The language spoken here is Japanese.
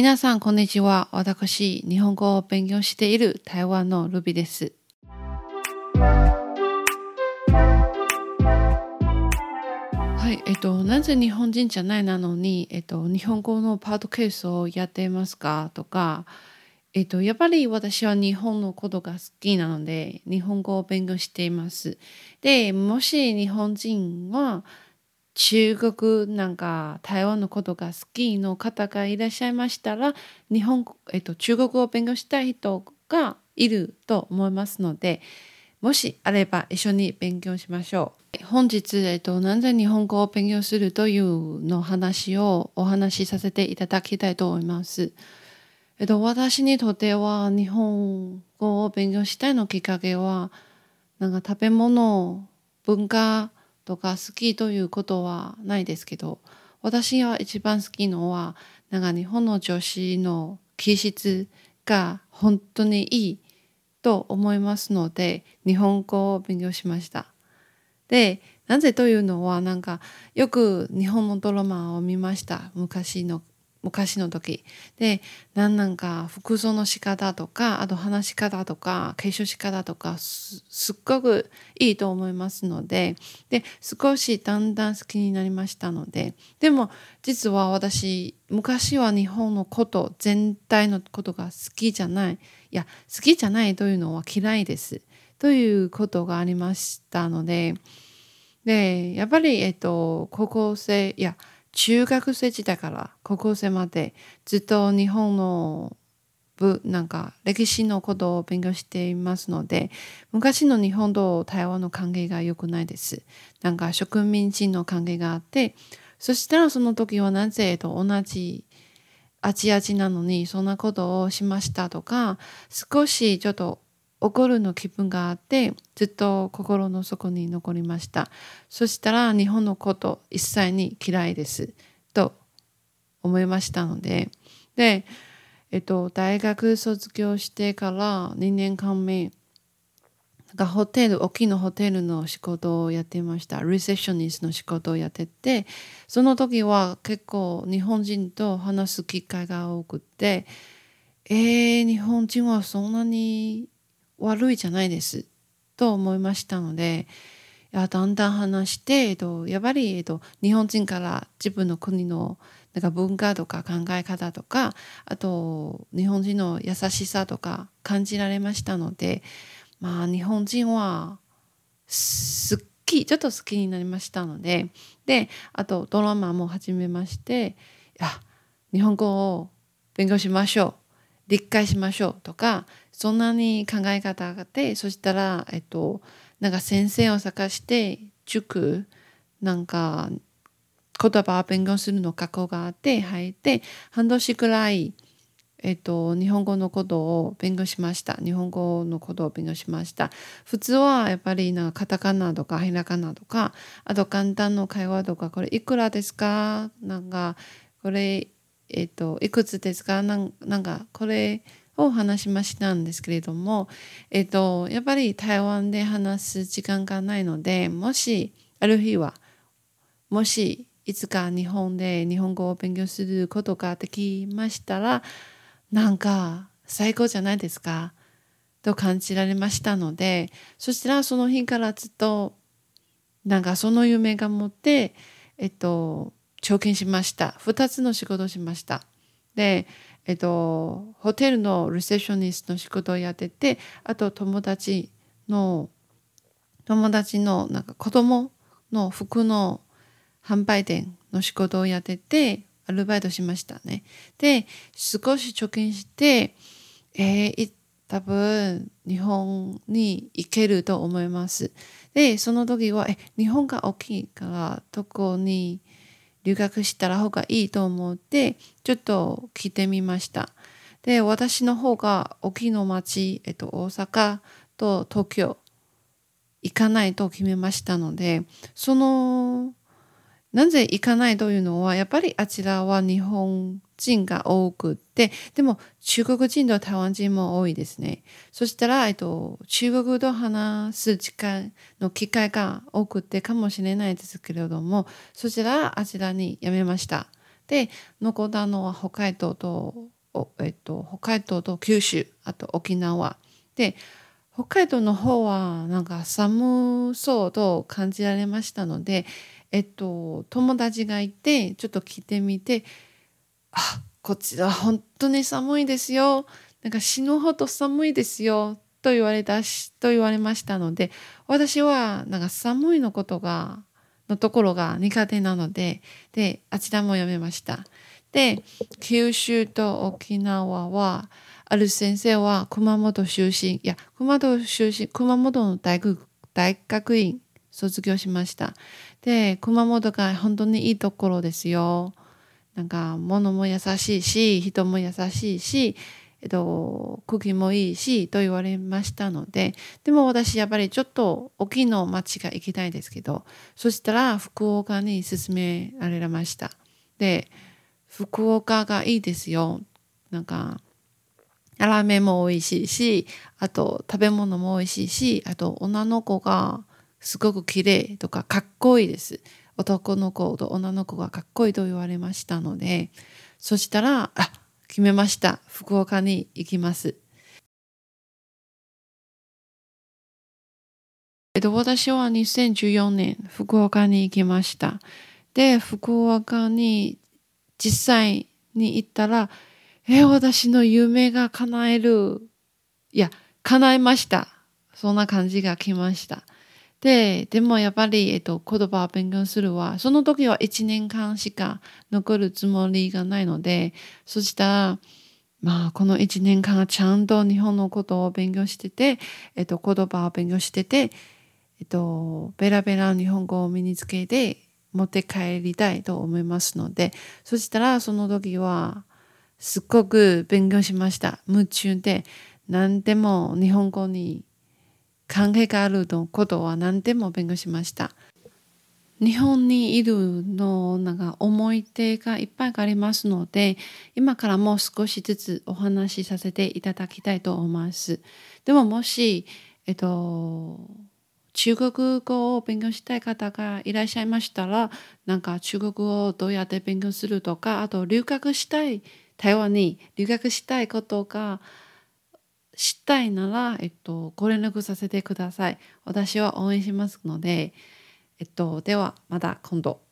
皆さん、こんにちは。私、日本語を勉強している台湾のルビです。はい、えっと、なぜ日本人じゃないなのに、えっと、日本語のパートケースをやっていますか？とか、えっと、やっぱり私は日本のことが好きなので、日本語を勉強しています。で、もし日本人は、中国なんか台湾のことが好きの方がいらっしゃいましたら日本、えっと、中国語を勉強したい人がいると思いますのでもしあれば一緒に勉強しましょう。本日、えっと、なぜ日本語を勉強するというの話をお話しさせていただきたいと思います。えっと、私にとっては日本語を勉強したいのきっかけはなんか食べ物文化とか好きということはないですけど私が一番好きのはなんか日本の女子の気質が本当にいいと思いますので日本語を勉強しました。でなぜというのはなんかよく日本のドラマを見ました昔の昔の時。で何なんか服装の仕方とかあと話し方とか化粧し方とかすっごくいいと思いますので。で少しだんだん好きになりましたので。でも実は私昔は日本のこと全体のことが好きじゃない。いや好きじゃないというのは嫌いです。ということがありましたので。でやっぱりえっと高校生いや中学生時代から高校生までずっと日本の部なんか歴史のことを勉強していますので昔の日本と台湾の関係が良くないです。なんか植民地の関係があってそしたらその時はなぜと同じアジア人なのにそんなことをしましたとか少しちょっと怒るの気分があってずっと心の底に残りました。そしたら日本のこと一切に嫌いです。と思いましたので。で、えっと、大学卒業してから2年間目がホテル、大きなホテルの仕事をやってました。リセプショニストの仕事をやってて、その時は結構日本人と話す機会が多くて、えー、日本人はそんなに悪いじゃないですと思いましたのでいやだんだん話して、えっと、やっぱり、えっと、日本人から自分の国のなんか文化とか考え方とかあと日本人の優しさとか感じられましたのでまあ日本人は好きちょっと好きになりましたのでであとドラマも始めましていや日本語を勉強しましょう理解しましょうとかそんなに考え方があってそしたらえっとなんか先生を探して塾なんか言葉を勉強するの学校があって入って半年くらいえっと、日本語のことを勉強しました。日本語のことを勉強しました。普通はやっぱりなんカタカナとかひらがなとか、あと簡単な会話とか、これいくらですか？なんか、これえっ、と、いくつですか？なんなんか、これを話しましたんですけれども、えっ、と、やっぱり台湾で話す時間がないので、もし、ある日は、もし、いつか日本で日本語を勉強することができましたら、なんか、最高じゃないですかと感じられましたので、そしたらその日からずっと、なんかその夢が持って、えっと、貯金しました。2つの仕事をしました。で、えっと、ホテルのリセプショニストの仕事をやってて、あと友達の、友達のなんか子供の服の販売店の仕事をやってて、アルバイトしましたね。で、少し貯金して、えー、多分日本に行けると思います。で、その時は、え、日本が大きいからどこに留学したら方がいいと思ってちょっと聞いてみました。で私の方が沖の町、えっと、大阪と東京行かないと決めましたのでそのなぜ行かないというのはやっぱりあちらは日本人が多くてでも中国人と台湾人も多いですね。そしたら、えっと、中国と話す時間の機会が多くてかもしれないですけれどもそちらあちらにやめました。で残ったのは北海道と,、えっと、北海道と九州あと沖縄。で北海道の方はなんか寒そうと感じられましたので、えっと、友達がいてちょっと来てみてあこちら本当に寒いですよ。なんか死ぬほど寒いですよ。と言われたしと言われましたので私はなんか寒いのことがのところが苦手なのでであちらもやめました。で九州と沖縄はある先生は熊本出身。いや熊本出身熊本の大学大学院卒業しました。で熊本が本当にいいところですよ。なんか物も優しいし人も優しいしえっと、空気もいいしと言われましたのででも私やっぱりちょっと沖の町が行きたいですけどそしたら福岡に勧められましたで福岡がいいですよなんかラーメンも美味しいしあと食べ物も美味しいしあと女の子がすごく綺麗とかかっこいいです男の子と女の子がかっこいいと言われましたのでそしたらあ決めました。福岡に行きます。えっと、私は2014年福岡に行きました。で、福岡に実際に行ったら、え、私の夢が叶える。いや、叶えました。そんな感じが来ました。で、でもやっぱり、えっと、言葉を勉強するは、その時は1年間しか残るつもりがないので、そしたら、まあ、この1年間ちゃんと日本のことを勉強してて、えっと、言葉を勉強してて、えっと、ベラベラ日本語を身につけて持って帰りたいと思いますので、そしたらその時は、すっごく勉強しました。夢中で、何でも日本語に関係があるのことは何でも勉強しました。日本にいるのなんか思い出がいっぱいありますので今からもう少しずつお話しさせていただきたいと思います。でももし、えっと、中国語を勉強したい方がいらっしゃいましたらなんか中国語をどうやって勉強するとかあと留学したい台湾に留学したいことがしたいなら、えっと、ご連絡させてください。私は応援しますので、えっと、ではまた今度。